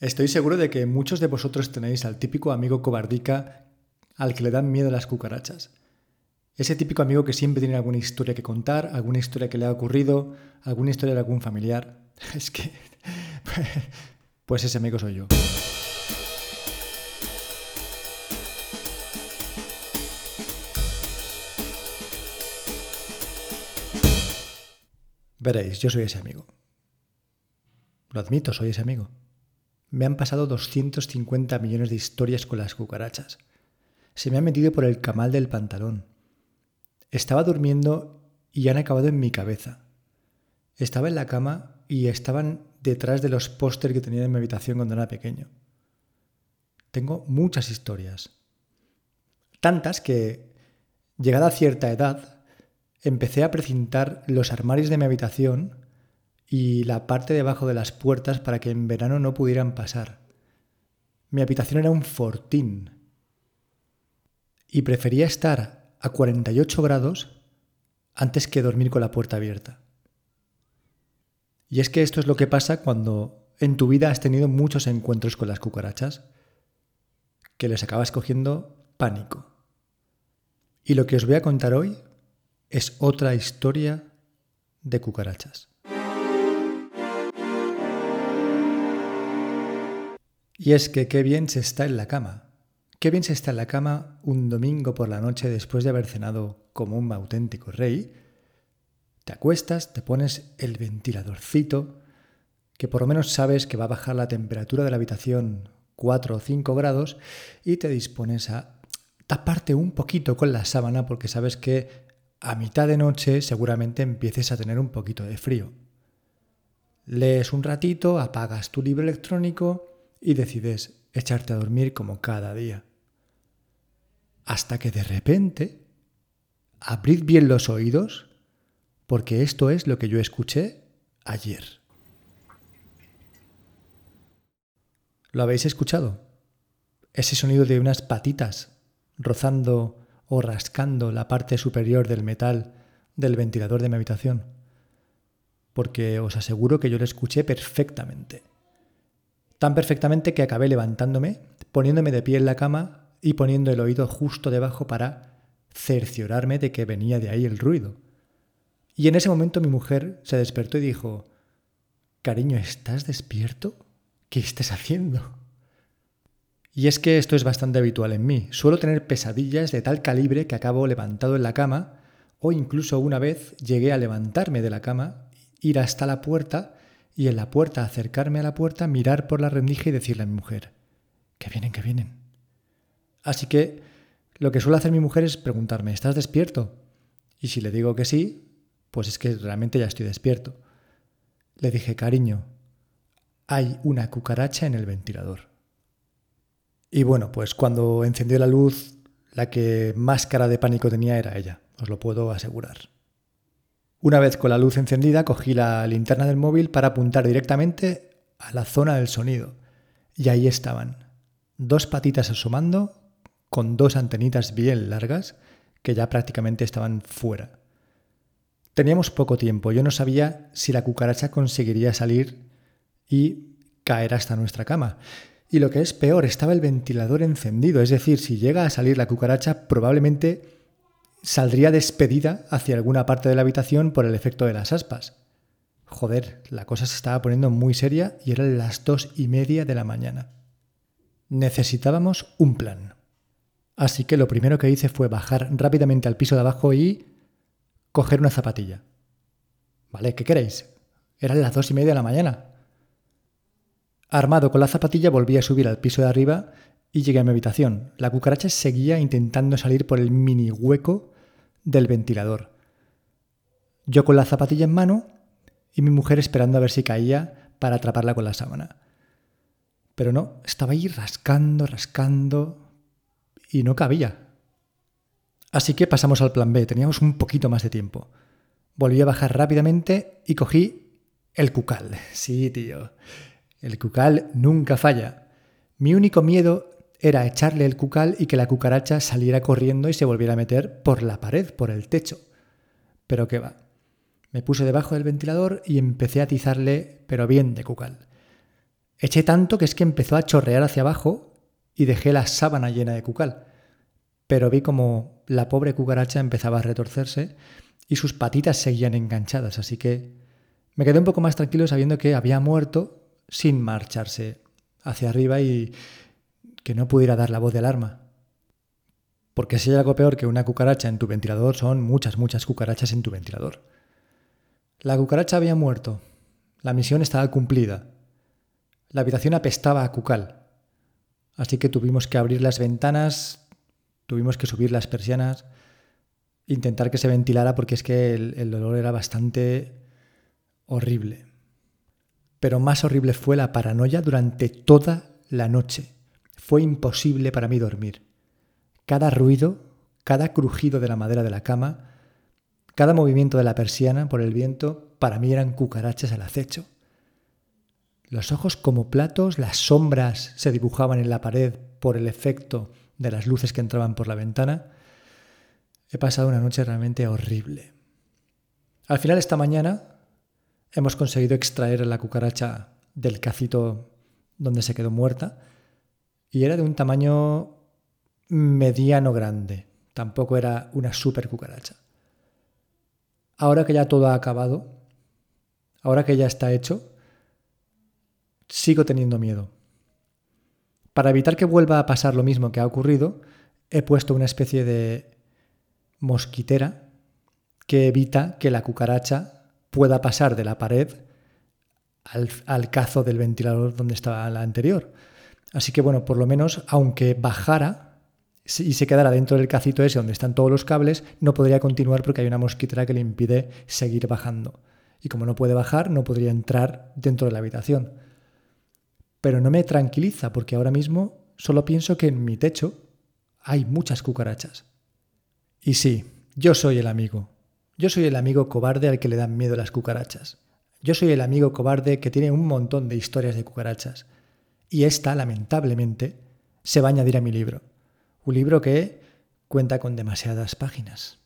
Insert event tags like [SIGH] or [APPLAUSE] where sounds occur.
Estoy seguro de que muchos de vosotros tenéis al típico amigo cobardica al que le dan miedo las cucarachas. Ese típico amigo que siempre tiene alguna historia que contar, alguna historia que le ha ocurrido, alguna historia de algún familiar. [LAUGHS] Es que... [LAUGHS] Pues ese amigo soy yo. Veréis, yo soy ese amigo. Lo admito, soy ese amigo me han pasado 250 millones de historias con las cucarachas. Se me han metido por el camal del pantalón. Estaba durmiendo y han acabado en mi cabeza. Estaba en la cama y estaban detrás de los pósters que tenía en mi habitación cuando era pequeño. Tengo muchas historias. Tantas que, llegada a cierta edad, empecé a precintar los armarios de mi habitación y la parte debajo de las puertas para que en verano no pudieran pasar. Mi habitación era un fortín y prefería estar a 48 grados antes que dormir con la puerta abierta. Y es que esto es lo que pasa cuando en tu vida has tenido muchos encuentros con las cucarachas, que les acabas cogiendo pánico. Y lo que os voy a contar hoy es otra historia de cucarachas. Y es que qué bien se está en la cama. Qué bien se está en la cama un domingo por la noche después de haber cenado como un auténtico rey. Te acuestas, te pones el ventiladorcito, que por lo menos sabes que va a bajar la temperatura de la habitación 4 o 5 grados, y te dispones a taparte un poquito con la sábana porque sabes que a mitad de noche seguramente empieces a tener un poquito de frío. Lees un ratito, apagas tu libro electrónico, y decides echarte a dormir como cada día. Hasta que de repente, abrid bien los oídos, porque esto es lo que yo escuché ayer. ¿Lo habéis escuchado? Ese sonido de unas patitas rozando o rascando la parte superior del metal del ventilador de mi habitación. Porque os aseguro que yo lo escuché perfectamente tan perfectamente que acabé levantándome, poniéndome de pie en la cama y poniendo el oído justo debajo para cerciorarme de que venía de ahí el ruido. Y en ese momento mi mujer se despertó y dijo, Cariño, ¿estás despierto? ¿Qué estás haciendo? Y es que esto es bastante habitual en mí. Suelo tener pesadillas de tal calibre que acabo levantado en la cama o incluso una vez llegué a levantarme de la cama, ir hasta la puerta y en la puerta acercarme a la puerta, mirar por la rendija y decirle a mi mujer, que vienen, que vienen. Así que lo que suele hacer mi mujer es preguntarme, ¿estás despierto? Y si le digo que sí, pues es que realmente ya estoy despierto. Le dije, cariño, hay una cucaracha en el ventilador. Y bueno, pues cuando encendió la luz, la que más cara de pánico tenía era ella, os lo puedo asegurar. Una vez con la luz encendida, cogí la linterna del móvil para apuntar directamente a la zona del sonido. Y ahí estaban, dos patitas asomando, con dos antenitas bien largas, que ya prácticamente estaban fuera. Teníamos poco tiempo, yo no sabía si la cucaracha conseguiría salir y caer hasta nuestra cama. Y lo que es peor, estaba el ventilador encendido, es decir, si llega a salir la cucaracha, probablemente saldría despedida hacia alguna parte de la habitación por el efecto de las aspas. Joder, la cosa se estaba poniendo muy seria y eran las dos y media de la mañana. Necesitábamos un plan. Así que lo primero que hice fue bajar rápidamente al piso de abajo y coger una zapatilla. ¿Vale? ¿Qué queréis? Eran las dos y media de la mañana. Armado con la zapatilla volví a subir al piso de arriba y llegué a mi habitación. La cucaracha seguía intentando salir por el mini hueco del ventilador. Yo con la zapatilla en mano y mi mujer esperando a ver si caía para atraparla con la sábana. Pero no, estaba ahí rascando, rascando y no cabía. Así que pasamos al plan B, teníamos un poquito más de tiempo. Volví a bajar rápidamente y cogí el cucal. [LAUGHS] Sí, tío. El cucal nunca falla. Mi único miedo era echarle el cucal y que la cucaracha saliera corriendo y se volviera a meter por la pared, por el techo. Pero qué va. Me puse debajo del ventilador y empecé a atizarle, pero bien de cucal. Eché tanto que es que empezó a chorrear hacia abajo y dejé la sábana llena de cucal. Pero vi como la pobre cucaracha empezaba a retorcerse y sus patitas seguían enganchadas, así que me quedé un poco más tranquilo sabiendo que había muerto sin marcharse hacia arriba y que no pudiera dar la voz de alarma. Porque si hay algo peor que una cucaracha en tu ventilador, son muchas, muchas cucarachas en tu ventilador. La cucaracha había muerto. La misión estaba cumplida. La habitación apestaba a cucal. Así que tuvimos que abrir las ventanas, tuvimos que subir las persianas, intentar que se ventilara porque es que el, dolor era bastante horrible. Pero más horrible fue la paranoia durante toda la noche. Fue imposible para mí dormir. Cada ruido, cada crujido de la madera de la cama, cada movimiento de la persiana por el viento, para mí eran cucarachas al acecho. Los ojos como platos, las sombras se dibujaban en la pared por el efecto de las luces que entraban por la ventana. He pasado una noche realmente horrible. Al final esta mañana hemos conseguido extraer a la cucaracha del cacito donde se quedó muerta y era de un tamaño mediano grande, tampoco era una super cucaracha. Ahora que ya todo ha acabado, ahora que ya está hecho, sigo teniendo miedo. Para evitar que vuelva a pasar lo mismo que ha ocurrido, he puesto una especie de mosquitera que evita que la cucaracha pueda pasar de la pared al, cazo del ventilador donde estaba la anterior. Así que bueno, por lo menos, aunque bajara y se quedara dentro del cacito ese donde están todos los cables, no podría continuar porque hay una mosquitera que le impide seguir bajando. Y como no puede bajar, no podría entrar dentro de la habitación. Pero no me tranquiliza porque ahora mismo solo pienso que en mi techo hay muchas cucarachas. Y sí, yo soy el amigo, yo soy el amigo cobarde al que le dan miedo las cucarachas. Yo soy el amigo cobarde que tiene un montón de historias de cucarachas. Y esta, lamentablemente, se va a añadir a mi libro. Un libro que cuenta con demasiadas páginas.